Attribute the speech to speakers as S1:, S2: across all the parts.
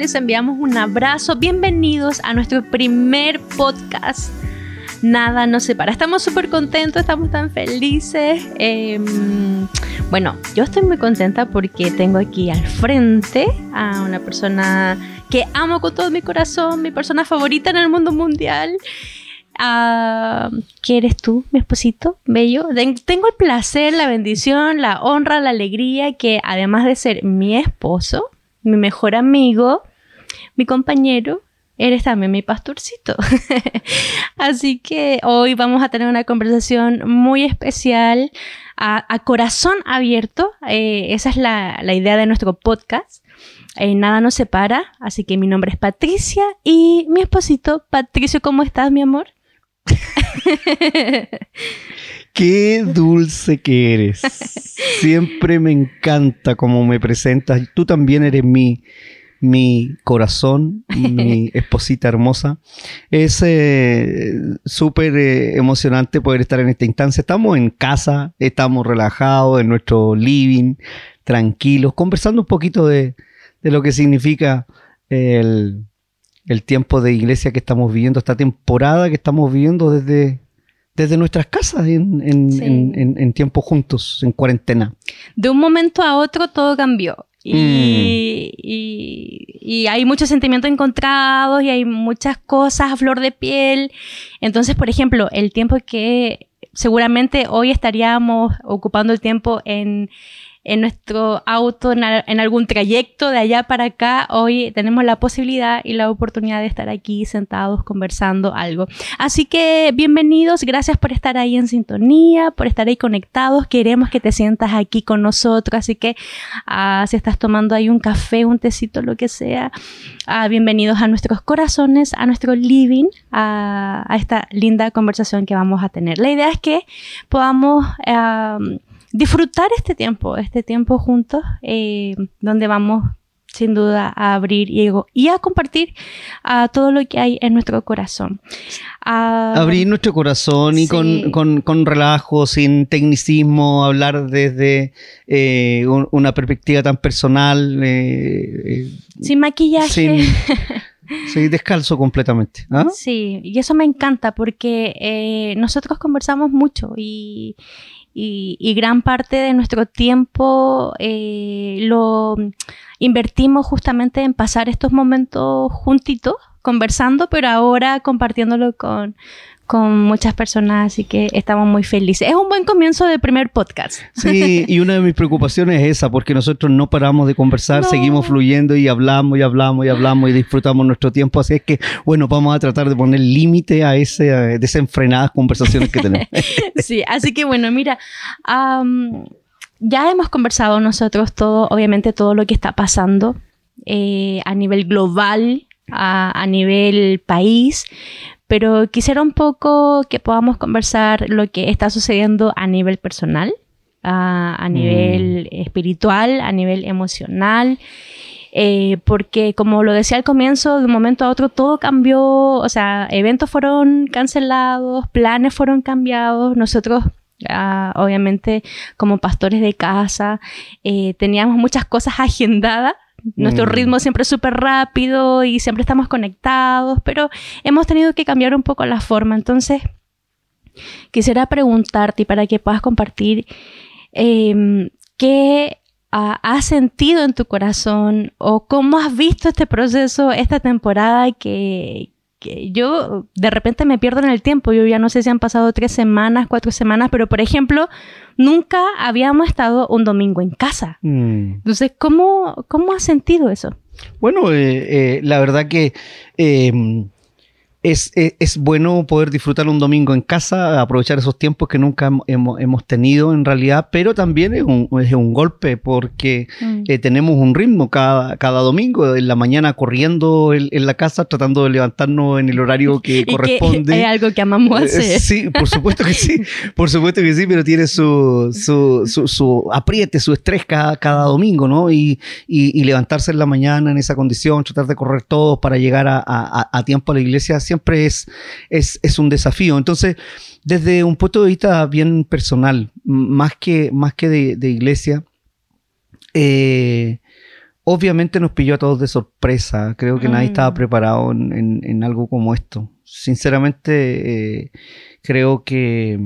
S1: Les enviamos un abrazo. Bienvenidos a nuestro primer podcast. Nada nos separa. Estamos súper contentos, estamos tan felices. Em, bueno, yo estoy muy contenta porque tengo aquí al frente a una persona que amo con todo mi corazón, mi persona favorita en el mundo mundial. Uh, ¿Qué eres tú, mi esposito bello? Tengo el placer, la bendición, la honra, la alegría que además de ser mi esposo, mi mejor amigo, mi compañero, eres también mi pastorcito. Así que hoy vamos a tener una conversación muy especial, a, corazón abierto. Eh, esa es la, la idea de nuestro podcast. Eh, nada nos separa, así que mi nombre es Patricia y mi esposito, Patricio, ¿cómo estás, mi amor?
S2: Qué dulce que eres. Siempre me encanta cómo me presentas. Tú también eres mi, mi corazón, mi esposita hermosa. Es eh, súper eh, emocionante poder estar en esta instancia. Estamos en casa, estamos relajados en nuestro living, tranquilos, conversando un poquito de, de lo que significa el, el tiempo de iglesia que estamos viviendo, esta temporada que estamos viviendo desde, desde nuestras casas en, en, tiempo juntos, en cuarentena.
S1: De un momento a otro todo cambió. Y, mm. y, hay muchos sentimientos encontrados y hay muchas cosas a flor de piel. Entonces, por ejemplo, el tiempo que seguramente hoy estaríamos ocupando el tiempo en en nuestro auto, en, algún trayecto de allá para acá, hoy tenemos la posibilidad y la oportunidad de estar aquí sentados conversando algo. Así que bienvenidos, gracias por estar ahí en sintonía, por estar ahí conectados. Queremos que te sientas aquí con nosotros, así que ah, si estás tomando ahí un café, un tecito, lo que sea, ah, bienvenidos a nuestros corazones, a nuestro living, a, esta linda conversación que vamos a tener. La idea es que podamos disfrutar este tiempo, este tiempo juntos, eh, donde vamos sin duda a abrir y, y a compartir a todo lo que hay en nuestro corazón.
S2: abrir nuestro corazón y con, relajo, sin tecnicismo, hablar desde eh, una perspectiva tan personal.
S1: Eh, sin maquillaje.
S2: Sin, descalzo completamente. ¿ah?
S1: Sí, y eso me encanta porque nosotros conversamos mucho y, y, gran parte de nuestro tiempo eh, lo invertimos justamente en pasar estos momentos juntitos, conversando, pero ahora compartiéndolo con, con muchas personas, así que estamos muy felices. Es un buen comienzo de primer podcast.
S2: Sí, y una de mis preocupaciones es esa, porque nosotros no paramos de conversar, seguimos fluyendo y hablamos y hablamos y hablamos y disfrutamos nuestro tiempo, así es que, bueno, vamos a tratar de poner límite a ese a desenfrenadas conversaciones que tenemos.
S1: sí, así que bueno, mira, ya hemos conversado nosotros todo, obviamente todo lo que está pasando eh, a nivel global, a, a nivel país, pero quisiera un poco que podamos conversar lo que está sucediendo a nivel personal, a, nivel mm. espiritual, a nivel emocional. Eh, porque como lo decía al comienzo, de un momento a otro todo cambió, o sea, eventos fueron cancelados, planes fueron cambiados, nosotros ah, obviamente como pastores de casa eh, teníamos muchas cosas agendadas nuestro mm. ritmo siempre es súper rápido y siempre estamos conectados, pero hemos tenido que cambiar un poco la forma. Entonces, quisiera preguntarte para que puedas compartir em, qué has sentido en tu corazón o cómo has visto este proceso, esta temporada que, que yo de repente me pierdo en el tiempo. Yo ya no sé si han pasado tres semanas, cuatro semanas, pero por ejemplo, nunca habíamos estado un domingo en casa. Mm. Entonces, ¿cómo, ¿cómo has sentido eso?
S2: Bueno, eh, eh, la verdad que em, es, es, bueno poder disfrutar un domingo en casa, aprovechar esos tiempos que nunca hemos, hemos tenido en realidad, pero también es un, es un golpe porque mm. eh, tenemos un ritmo cada, cada domingo, en la mañana corriendo en, la casa, tratando de levantarnos en el horario que corresponde.
S1: es algo que amamos eh, hacer.
S2: sí, por supuesto que sí, por supuesto que sí, pero tiene su, su, su, apriete, su estrés cada, cada domingo, ¿no? Y, y, levantarse en la mañana en esa condición, tratar de correr todos para llegar a, a, a tiempo a la iglesia siempre es, es, un desafío. Entonces, desde un punto de vista bien personal, más que, más que de, iglesia, eh, obviamente nos pilló a todos de sorpresa. Creo que nadie estaba
S1: Mm.
S2: preparado en, en algo como esto. Sinceramente, eh, creo que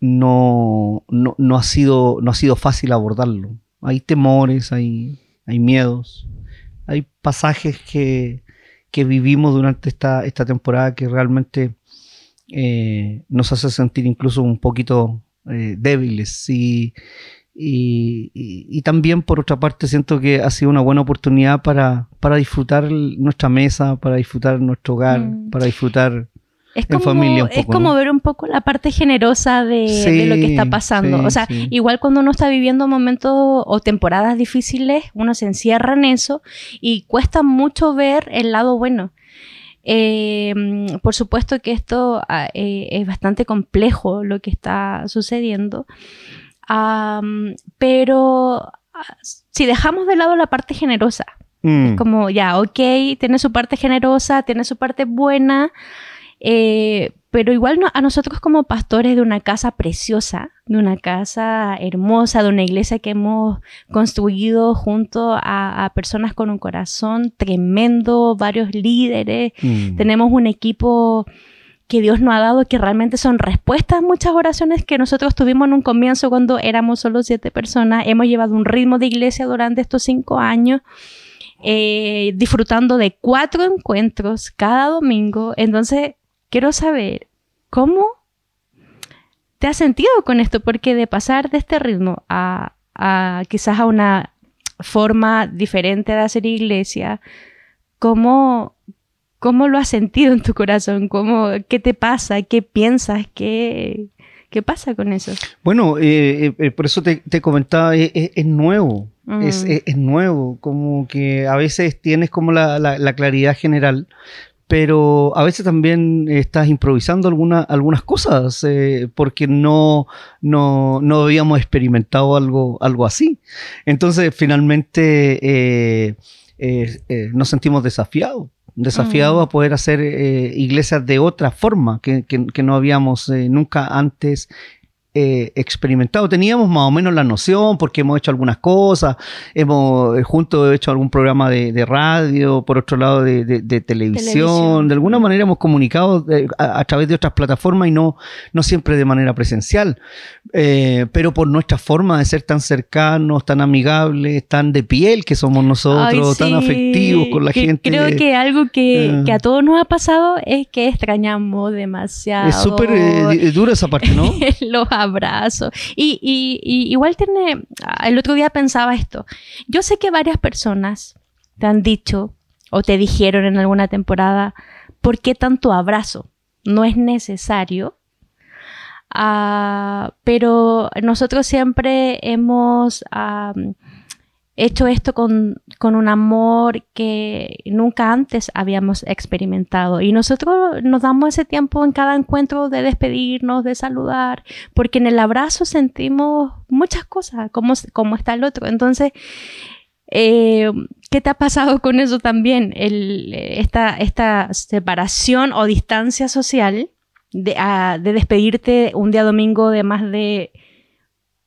S2: no, no, no, ha sido, no ha sido fácil abordarlo. Hay temores, hay, hay miedos, hay pasajes que, que vivimos durante esta, esta temporada que realmente eh, nos hace sentir incluso un poquito eh, débiles. Y, y, y, y, también, por otra parte, siento que ha sido una buena oportunidad para, para disfrutar nuestra mesa, para disfrutar nuestro hogar, mm. para disfrutar
S1: es
S2: en
S1: como,
S2: familia. Un poco,
S1: es como
S2: ¿no?
S1: ver un poco la parte generosa de,
S2: Sí,
S1: de lo que está pasando.
S2: sí,
S1: o sea,
S2: sí.
S1: igual cuando uno está viviendo momentos o temporadas difíciles, uno se encierra en eso y cuesta mucho ver el lado bueno. Eh, por supuesto que esto ah, eh, es bastante complejo lo que está sucediendo, Am, pero ah, si dejamos de lado la parte generosa,
S2: Mm,
S1: como ya, ok, tiene su parte generosa, tiene su parte buena, eh, pero igual no- a nosotros como pastores de una casa preciosa, de una casa hermosa, de una iglesia que hemos construido junto a, a personas con un corazón tremendo, varios líderes,
S2: mm.
S1: tenemos un equipo que Dios nos ha dado que realmente son respuestas a muchas oraciones que nosotros tuvimos en un comienzo cuando éramos solo siete personas. Hemos llevado un ritmo de iglesia durante estos cinco años, eh, disfrutando de cuatro encuentros cada domingo. Entonces, quiero saber cómo te has sentido con esto, porque de pasar de este ritmo a, a quizás a una forma diferente de hacer iglesia, ¿cómo, ¿Cómo lo has sentido en tu corazón? ¿Cómo, ¿Qué te pasa? ¿Qué piensas? ¿Qué, qué pasa con eso?
S2: Bueno, eh, eh, por eso te, te comentaba, es, nuevo,
S1: Mm.
S2: es, es- es nuevo, como que a veces tienes como la, la- la claridad general, pero a veces también estás improvisando alguna- algunas cosas eh, porque no, no, no habíamos experimentado algo, algo así. Entonces, finalmente eh, eh, nos sentimos desafiados. Desafiados
S1: Mm.
S2: a poder hacer eh, iglesias de otra forma que, que- que no habíamos eh, nunca antes eh, experimentado. Teníamos más o menos la noción porque hemos hecho algunas cosas, hemos eh, juntos hecho algún programa de, de radio, por otro lado de, de- de televisión.
S1: Televisión.
S2: De alguna manera hemos comunicado eh, a, a través de otras plataformas y no, no siempre de manera presencial. Eh, pero por nuestra forma de ser tan cercanos, tan amigables, tan de piel que somos nosotros,
S1: Ay,
S2: tan afectivos con la
S1: que
S2: gente.
S1: Creo que algo que,
S2: Eh.
S1: que a todos nos ha pasado es que extrañamos demasiado.
S2: es súper dura esa parte, ¿no?
S1: los y- y igual tiene, ah, el otro día pensaba esto. Yo sé que varias personas te han dicho o te dijeron en alguna temporada, ¿por qué tanto abrazo? No es necesario. Ah, pero nosotros siempre hemos hecho esto con, con un amor que nunca antes habíamos experimentado. Y nosotros nos damos ese tiempo en cada encuentro de despedirnos, de saludar, porque en el abrazo sentimos muchas cosas, como, como está el otro. Entonces, eh, ¿qué te ha pasado con eso también? Esta, esta separación o distancia social de, de despedirte un día domingo de más de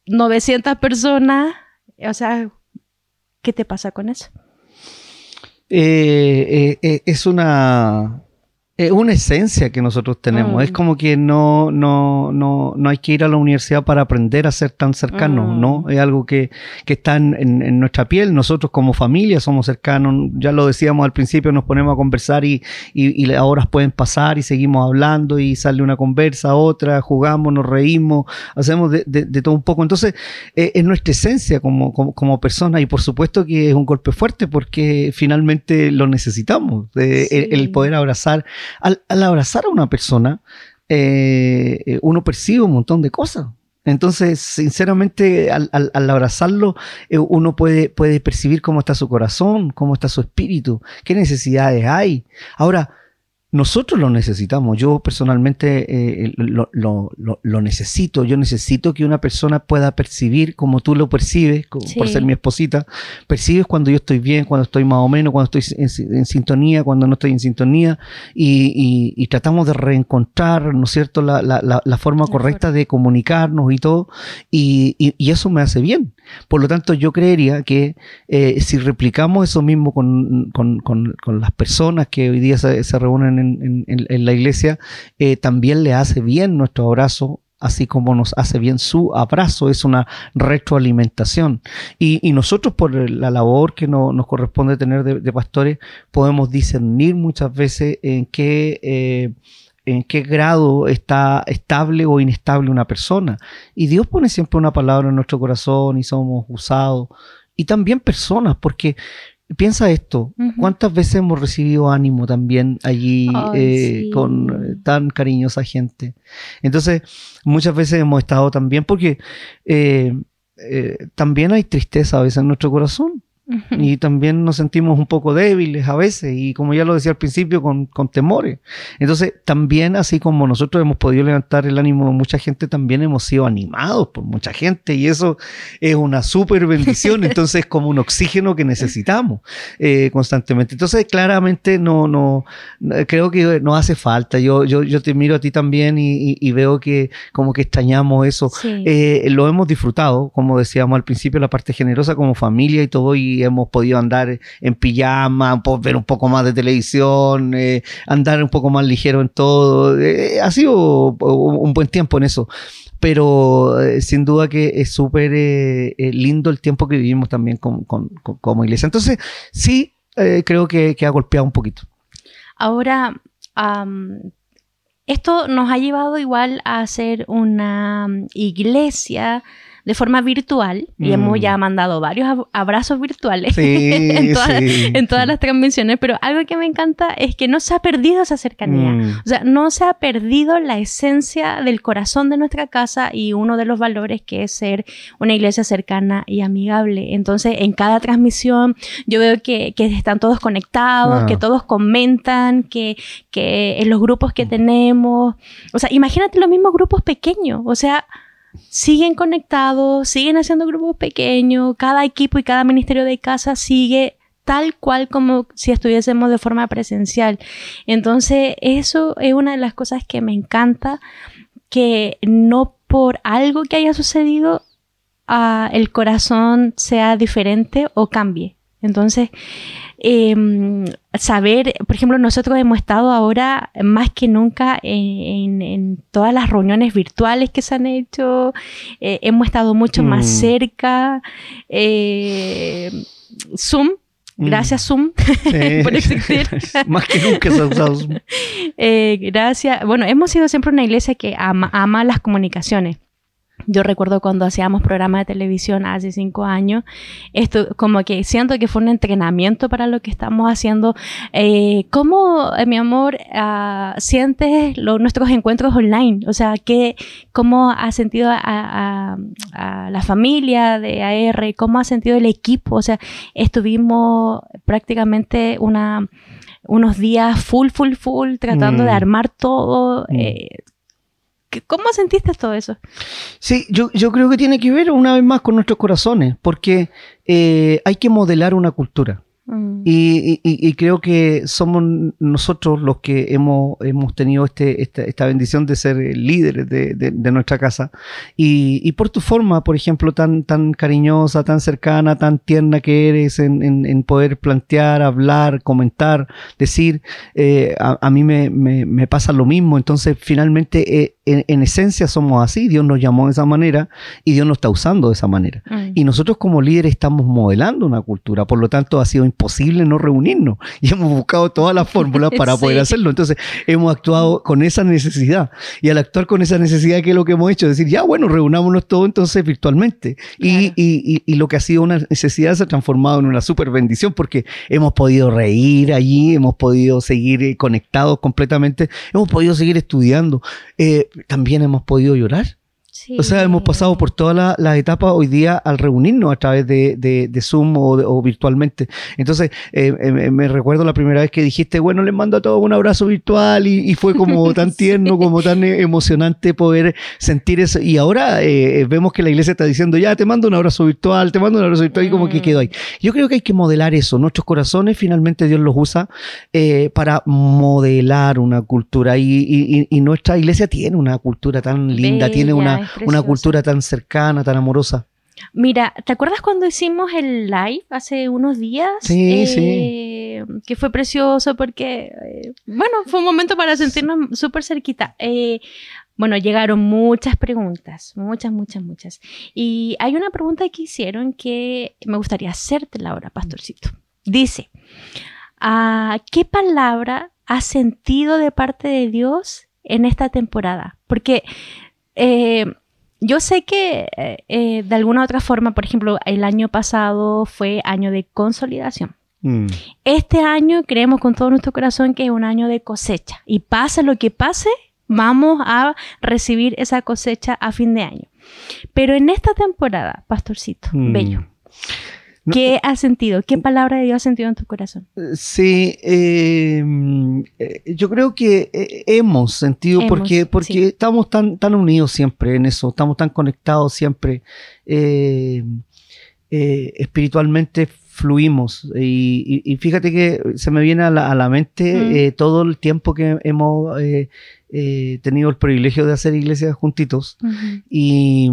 S1: 900 personas. O sea, ¿qué te pasa con eso?
S2: eh, eh, eh, es una es una esencia que nosotros tenemos.
S1: Mm.
S2: Es como que no, no, no, no hay que ir a la universidad para aprender a ser tan cercanos,
S1: Mm.
S2: ¿no? Es algo que, que está en, en- nuestra piel. Nosotros como familia somos cercanos. Ya lo decíamos al principio, nos ponemos a conversar y, y, y las horas pueden pasar y seguimos hablando y sale una conversa, otra, jugamos, nos reímos, hacemos de, de- de todo un poco. Entonces, eh, es nuestra esencia como, como, como persona y por supuesto que es un golpe fuerte porque finalmente lo necesitamos, eh,
S1: Sí.
S2: el, el poder abrazar. Al, al abrazar a una persona, eh, eh, uno percibe un montón de cosas. Entonces, sinceramente, al, al- abrazarlo, eh, uno puede, puede percibir cómo está su corazón, cómo está su espíritu, qué necesidades hay. Ahora, nosotros lo necesitamos. Yo personalmente eh, lo, necesito. Yo necesito que una persona pueda percibir como tú lo percibes, por ser mi esposita. Percibes cuando yo estoy bien, cuando estoy más o menos, cuando estoy en, sintonía, cuando no estoy en sintonía. Y, tratamos de reencontrar, ¿no es cierto?, la, forma correcta de comunicarnos y todo. Y, eso me hace bien. Por lo tanto, yo creería que eh, si replicamos eso mismo con, las personas que hoy día se, se reúnen en, la iglesia, eh, también le hace bien nuestro abrazo así como nos hace bien su abrazo, es una retroalimentación. Y, nosotros por la labor que nos corresponde tener de, pastores, podemos discernir muchas veces en qué, eh, en qué grado está estable o inestable una persona. Y Dios pone siempre una palabra en nuestro corazón y somos usados. Y también personas, porque Piensa esto, ¿cuántas veces hemos recibido ánimo también allí eh, con eh, tan cariñosa gente? Entonces, muchas veces hemos estado también, porque eh, también hay tristeza a veces en nuestro corazón. Y también nos sentimos un poco débiles a veces y como ya lo decía al principio, con, con, temores. Entonces, también así como nosotros hemos podido levantar el ánimo de mucha gente, también hemos sido animados por mucha gente y eso es una súper bendición. Entonces, es como un oxígeno que necesitamos eh, constantemente. Entonces, claramente no, no, creo que nos hace falta. Yo, yo, yo te miro a ti también y, y, veo que como que extrañamos eso. Eh, lo hemos disfrutado, como decíamos al principio, la parte generosa como familia y todo. Y hemos podido andar en pijama, ver un poco más de televisión, eh, andar un poco más ligero en todo. Eh, ha sido un buen tiempo en eso pero eh, sin duda que es súper lindo el tiempo que vivimos también como iglesia. Entonces, sí, creo que, ha golpeado un poquito.
S1: Ahora, esto nos ha llevado igual a hacer una iglesia de forma virtual y hemos ya mm. mandado varios abrazos virtuales en, todas, las transmisiones, pero algo que me encanta es que no se ha perdido esa cercanía, mm. o sea, no se ha perdido la esencia del corazón de nuestra casa y uno de los valores que es ser una iglesia cercana y amigable. Entonces, en cada transmisión yo veo que, están todos conectados, que ah. todos comentan, que, que en los grupos que tenemos, o sea, imagínate los mismos grupos pequeños, o sea, siguen conectados, siguen haciendo grupos pequeños, cada equipo y cada ministerio de casa sigue tal cual como si estuviésemos de forma presencial. Entonces, eso es una de las cosas que me encanta, que no por algo que haya sucedido, ah, el corazón sea diferente o cambie. Entonces, Em, saber, por ejemplo, nosotros hemos estado ahora más que nunca en, todas las reuniones virtuales que se han hecho, eh, hemos estado mucho más mm. cerca. Eh, Zoom, mm. Gracias, Zoom, por existir.
S2: Más que nunca se ha usado Zoom.
S1: Eh, gracias. Bueno, hemos sido siempre una iglesia que ama las comunicaciones. Yo recuerdo cuando hacíamos programas de televisión hace cinco años, esto como que siento que fue un entrenamiento para lo que estamos haciendo. Eh, ¿Cómo, eh, mi amor, uh, sientes nuestros encuentros online? O sea, ¿qué, ¿cómo ha sentido a, la familia de AR? ¿Cómo ha sentido el equipo? O sea, estuvimos prácticamente una, unos días full, full, full, tratando de mm. armar todo. Mm. Eh, ¿Cómo sentiste todo eso?
S2: Sí, yo, yo creo que tiene que ver una vez más con nuestros corazones, porque eh, hay que modelar una cultura. Mm. Y, creo que somos nosotros los que hemos, hemos tenido este, esta, bendición de ser líderes de, nuestra casa. Y, por tu forma, por ejemplo, tan, tan cariñosa, tan cercana, tan tierna que eres en, poder plantear, hablar, comentar, decir, eh, a, mí me, pasa lo mismo. Entonces, finalmente, eh, en, esencia somos así. Dios nos llamó de esa manera y Dios nos está usando de esa manera. Mm. Y nosotros como líderes estamos modelando una cultura. Por lo tanto, ha sido posible no reunirnos y hemos buscado todas las fórmulas para poder hacerlo. Entonces hemos actuado con esa necesidad y al actuar con esa necesidad, ¿qué es lo que hemos hecho? Decir, ya bueno, reunámonos todos entonces virtualmente. Y, y, y, lo que ha sido una necesidad se ha transformado en una super bendición porque hemos podido reír allí, hemos podido seguir eh, conectados completamente, hemos podido seguir estudiando, eh, también hemos podido llorar O sea, hemos pasado por todas las etapas hoy día al reunirnos a través de, de, Zoom o, virtualmente. Entonces, eh, eh, me recuerdo la primera vez que dijiste, bueno, les mando a todos un abrazo virtual y, fue como tan tierno, como tan eh, emocionante poder sentir eso. Y ahora vemos que la iglesia está diciendo, ya te mando un abrazo virtual, te mando un abrazo virtual y como que quedó ahí. Yo creo que hay que modelar eso. Nuestros corazones finalmente Dios los usa para modelar una cultura y, y, nuestra iglesia tiene una cultura tan linda, tiene una una cultura tan cercana, tan amorosa.
S1: Mira, ¿te acuerdas cuando hicimos el live hace unos días?
S2: Sí, sí.
S1: Eh, que fue precioso porque, eh, bueno, fue un momento para sentirnos súper cerquita. Eh, bueno, llegaron muchas preguntas, muchas, muchas, muchas. Y hay una pregunta que hicieron que me gustaría hacerte ahora, pastorcito. Dice, ah, ¿qué palabra has sentido de parte de Dios en esta temporada? Porque yo sé que eh, eh, de alguna otra forma, por ejemplo, el año pasado fue año de consolidación. Mm. Este año creemos con todo nuestro corazón que es un año de cosecha. Y pase lo que pase, vamos a recibir esa cosecha a fin de año. Pero en esta temporada, pastorcito, mm. bello, ¿Qué has sentido? ¿Qué palabra de Dios has sentido en tu corazón?
S2: Sí, em, eh, yo creo que eh, hemos sentido porque, porque estamos tan, tan unidos siempre en eso, estamos tan conectados siempre. Eh, espiritualmente fluimos y, fíjate que se me viene a la, mente todo el tiempo que hemos tenido el privilegio de hacer iglesias juntitos y,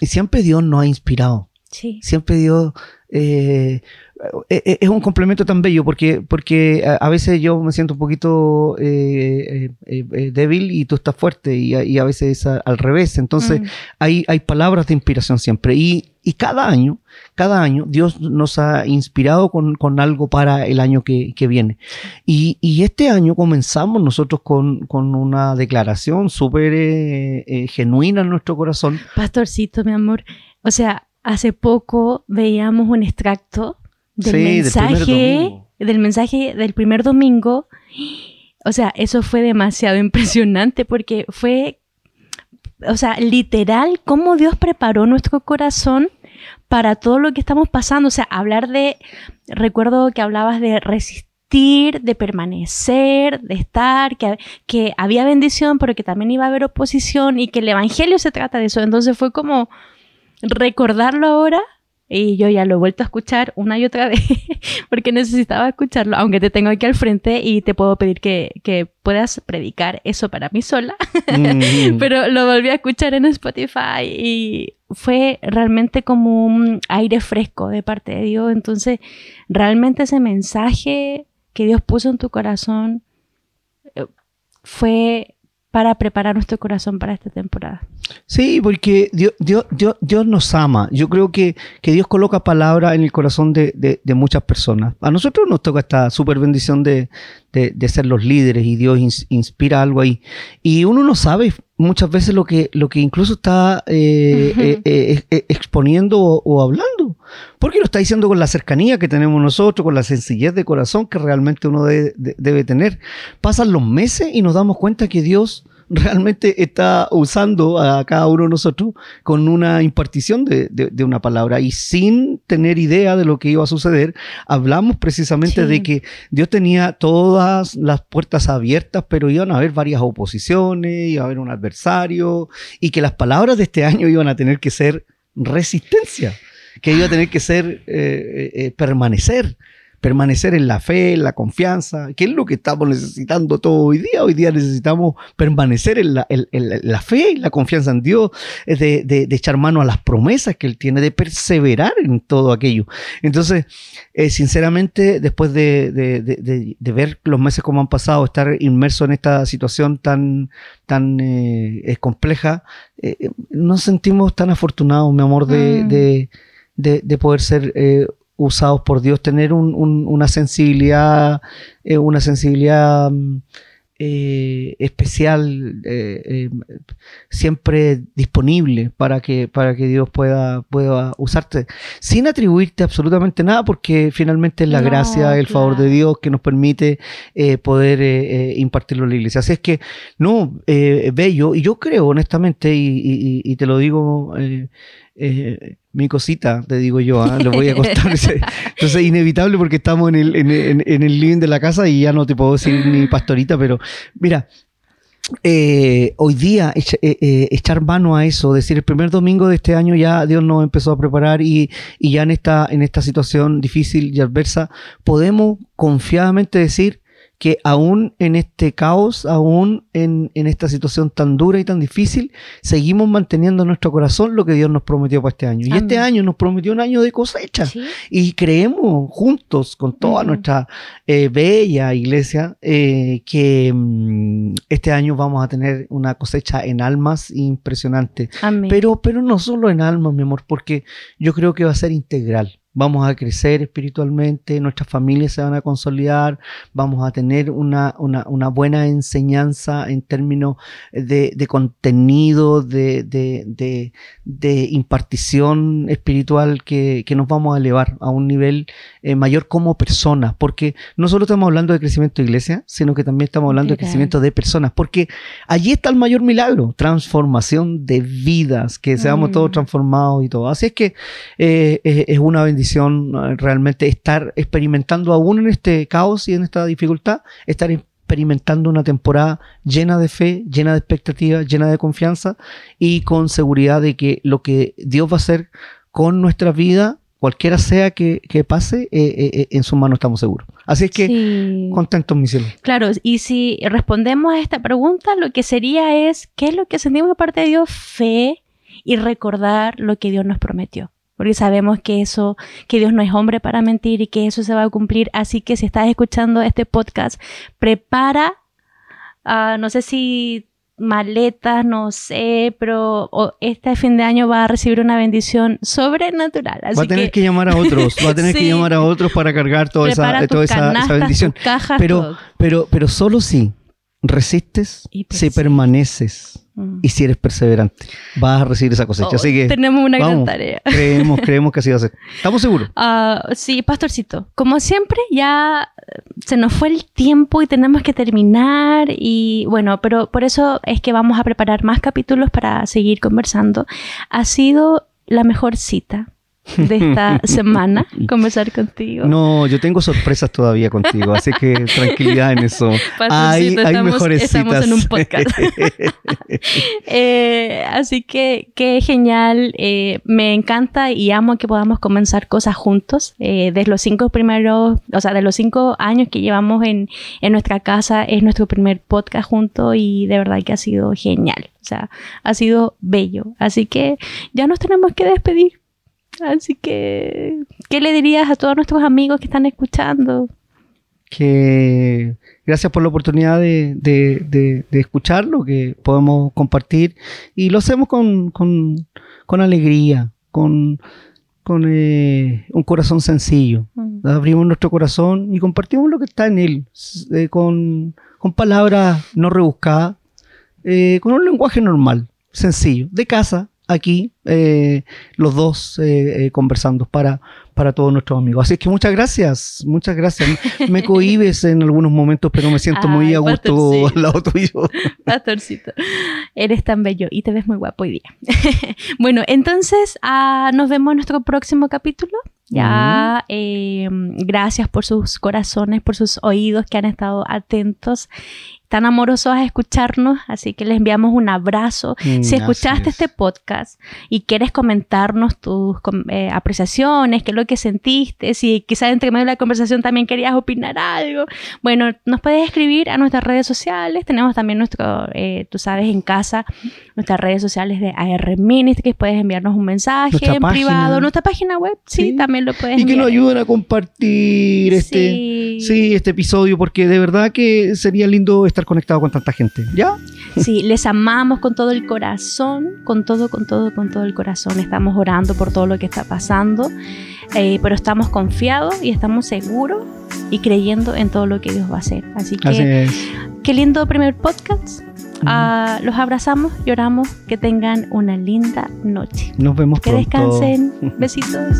S2: y, siempre Dios nos ha inspirado. Sí. Siempre Dios eh, eh, eh, es un complemento tan bello porque, porque a, veces yo me siento un poquito débil y tú estás fuerte y, a veces es al revés. Entonces mm. hay, hay palabras de inspiración siempre y, cada año, cada año Dios nos ha inspirado con, algo para el año que, viene. Y, este año comenzamos nosotros con, con una declaración súper genuina en nuestro corazón.
S1: Pastorcito, mi amor. O sea, hace poco veíamos un extracto del mensaje del, mensaje del primer domingo. O sea, eso fue demasiado impresionante porque fue, o sea, literal, cómo Dios preparó nuestro corazón para todo lo que estamos pasando. O sea, hablar de, recuerdo que hablabas de resistir, de permanecer, de estar, que, que había bendición, pero que también iba a haber oposición y que el Evangelio se trata de eso. Entonces fue como, recordarlo ahora y yo ya lo he vuelto a escuchar una y otra vez porque necesitaba escucharlo, aunque te tengo aquí al frente y te puedo pedir que, puedas predicar eso para mí sola, mm. pero lo volví a escuchar en Spotify y fue realmente como un aire fresco de parte de Dios, entonces realmente ese mensaje que Dios puso en tu corazón eh, fue para preparar nuestro corazón para esta temporada.
S2: Sí, porque Dios, Dios, Dios, nos ama. Yo creo que, que, Dios coloca palabras en el corazón de, de, muchas personas. A nosotros nos toca esta super bendición de, de ser los líderes y Dios inspira algo ahí. Y uno no sabe muchas veces lo que, lo que incluso está eh, eh, eh, exponiendo o, o, hablando. Porque lo está diciendo con la cercanía que tenemos nosotros, con la sencillez de corazón que realmente uno debe tener. Pasan los meses y nos damos cuenta que Dios realmente está usando a cada uno de nosotros con una impartición de, una palabra. Y sin tener idea de lo que iba a suceder, hablamos precisamente de que Dios tenía todas las puertas abiertas, pero iban a haber varias oposiciones, iba a haber un adversario y que las palabras de este año iban a tener que ser resistencia, que iba a tener que ser eh, eh, eh, permanecer permanecer en la fe, en la confianza, que es lo que estamos necesitando todo hoy día. Hoy día necesitamos permanecer en la, fe y la confianza en Dios, de, de, echar mano a las promesas que Él tiene, de perseverar en todo aquello. Entonces, eh, sinceramente, después de, ver los meses como han pasado, estar inmerso en esta situación tan, tan eh, compleja, eh, nos sentimos tan afortunados, mi amor, de, mm. poder ser usados por Dios, tener una sensibilidad, eh, una sensibilidad mm, eh, especial, eh, siempre disponible para que, para que Dios pueda, pueda usarte, sin atribuirte absolutamente nada, porque finalmente es la
S1: No,
S2: gracia, el favor de. Dios que nos permite poder impartirlo en la iglesia. Así es que, no, bello, y yo creo honestamente, y, y- y te lo digo, eh, mi cosita, te digo yo, ¿ah? lo voy a contar. Entonces, inevitable porque estamos en el, en, en- en el living de la casa y ya no te puedo decir ni pastorita, pero mira, eh, hoy día echa- eh, eh, echar mano a eso, decir el primer domingo de este año ya Dios nos empezó a preparar y, y ya en esta, en esta situación difícil y adversa podemos confiadamente decir que aún en este caos, aún en, en esta situación tan dura y tan difícil, seguimos manteniendo en nuestro corazón lo que Dios nos prometió para este año. Y este año nos prometió un año de cosecha.
S1: Sí.
S2: Y creemos juntos con toda nuestra eh, bella iglesia eh, que mm, este año vamos a tener una cosecha en almas impresionante.
S1: Amén.
S2: Pero, pero no solo en almas, mi amor, porque yo creo que va a ser integral. Vamos a crecer espiritualmente, nuestras familias se van a consolidar, vamos a tener una, una, una buena enseñanza en términos de, de contenido, de, de, de, impartición espiritual que, que nos vamos a elevar a un nivel eh, mayor como personas, porque no solo estamos hablando de crecimiento de iglesia, sino que también estamos hablando de crecimiento de personas, porque allí está el mayor milagro, transformación de vidas, que seamos
S1: Mm.
S2: todos transformados y todo. Así es que eh, es, es una bendición eh, realmente estar experimentando aún en este caos y en esta dificultad, estar experimentando una temporada llena de fe, llena de expectativa, llena de confianza y con seguridad de que lo que Dios va a hacer con nuestra vida, cualquiera sea que, que pase, eh, eh, en sus manos estamos seguros. Así es que
S1: Sí.
S2: contentos, mi cielo.
S1: Claro, y si respondemos a esta pregunta, lo que sería es, ¿qué es lo que sentimos de parte de Dios? Fe y recordar lo que Dios nos prometió. Porque sabemos que eso, que Dios no es hombre para mentir y que eso se va a cumplir. Así que si estás escuchando este podcast, prepara, ah, no sé si maletas, no sé, pero este fin de año va a recibir una bendición sobrenatural. Así
S2: va a tener que,
S1: que,
S2: llamar a otros, va a tener que llamar a otros para cargar toda esa, toda esa bendición.
S1: cajas,
S2: Pero-
S1: todo.
S2: Pero, pero solo si resistes,
S1: Y
S2: si permaneces
S1: Mm.
S2: y si eres perseverante, vas a recibir esa cosecha.
S1: Oh,
S2: Así que
S1: tenemos una gran
S2: vamos.
S1: tarea.
S2: creemos, creemos que así va a ser. ¿Estamos seguros?
S1: Ah, sí, pastorcito. Como siempre, ya eh, se nos fue el tiempo y tenemos que terminar. Y bueno, pero por eso es que vamos a preparar más capítulos para seguir conversando. Ha sido la mejor cita de esta semana conversar contigo.
S2: No, yo tengo sorpresas todavía contigo, así que tranquilidad en eso. Hay, hay
S1: estamos-
S2: mejores
S1: estamos
S2: citas.
S1: en un podcast. Eh, así que qué genial. eh, me encanta y amo que podamos comenzar cosas juntos. Eh, de los cinco primeros, o sea, de los cinco años que llevamos en, en nuestra casa, es nuestro primer podcast juntos y de verdad que ha sido genial. O sea, ha sido bello. Así que ya nos tenemos que despedir. Así que, ¿qué le dirías a todos nuestros amigos que están escuchando?
S2: que gracias por la oportunidad de, de- de- de escucharlo, que podemos compartir y lo hacemos con, con- con alegría, con, con eh, un corazón sencillo.
S1: Mm.
S2: Abrimos nuestro corazón y compartimos lo que está en él, eh, con, con palabras no rebuscadas, eh, con un lenguaje normal, sencillo, de casa, aquí, eh, los dos eh, eh, conversando para, para todos nuestros amigos. Así que muchas gracias, muchas gracias. Me cohibes en algunos momentos, pero me siento muy
S1: Ay,
S2: a gusto al lado tuyo.
S1: Pastorcito, eres tan bello y te ves muy guapo hoy día. bueno, entonces ah, nos vemos en nuestro próximo capítulo. Ya, eh, gracias por sus corazones, por sus oídos que han estado atentos, tan amorosos a escucharnos. Así que les enviamos un abrazo.
S2: Mm,
S1: Si escuchaste
S2: es.
S1: este podcast y quieres comentarnos tus eh, apreciaciones, qué es lo que sentiste, si quizás entre medio de la conversación también querías opinar algo, bueno, nos puedes escribir a nuestras redes sociales. Tenemos también nuestro, eh, tú sabes, en casa, nuestras redes sociales de AR Ministries. Puedes enviarnos un mensaje
S2: Nuestra
S1: en
S2: página.
S1: privado, nuestra página web, sí,
S2: Sí.
S1: también lo puedes
S2: Y que nos ayuden a compartir este,
S1: Sí.
S2: sí, este episodio, porque de verdad que sería lindo estar conectado con tanta gente. ¿Ya?
S1: Sí, les amamos con todo el corazón, con todo, con todo, con todo el corazón. Estamos orando por todo lo que está pasando, eh, pero estamos confiados y estamos seguros y creyendo en todo lo que Dios va a hacer. Así que
S2: Así
S1: qué lindo primer podcast. Ah, los abrazamos, lloramos, que tengan una linda noche.
S2: Nos vemos
S1: Que
S2: pronto.
S1: descansen. Besitos.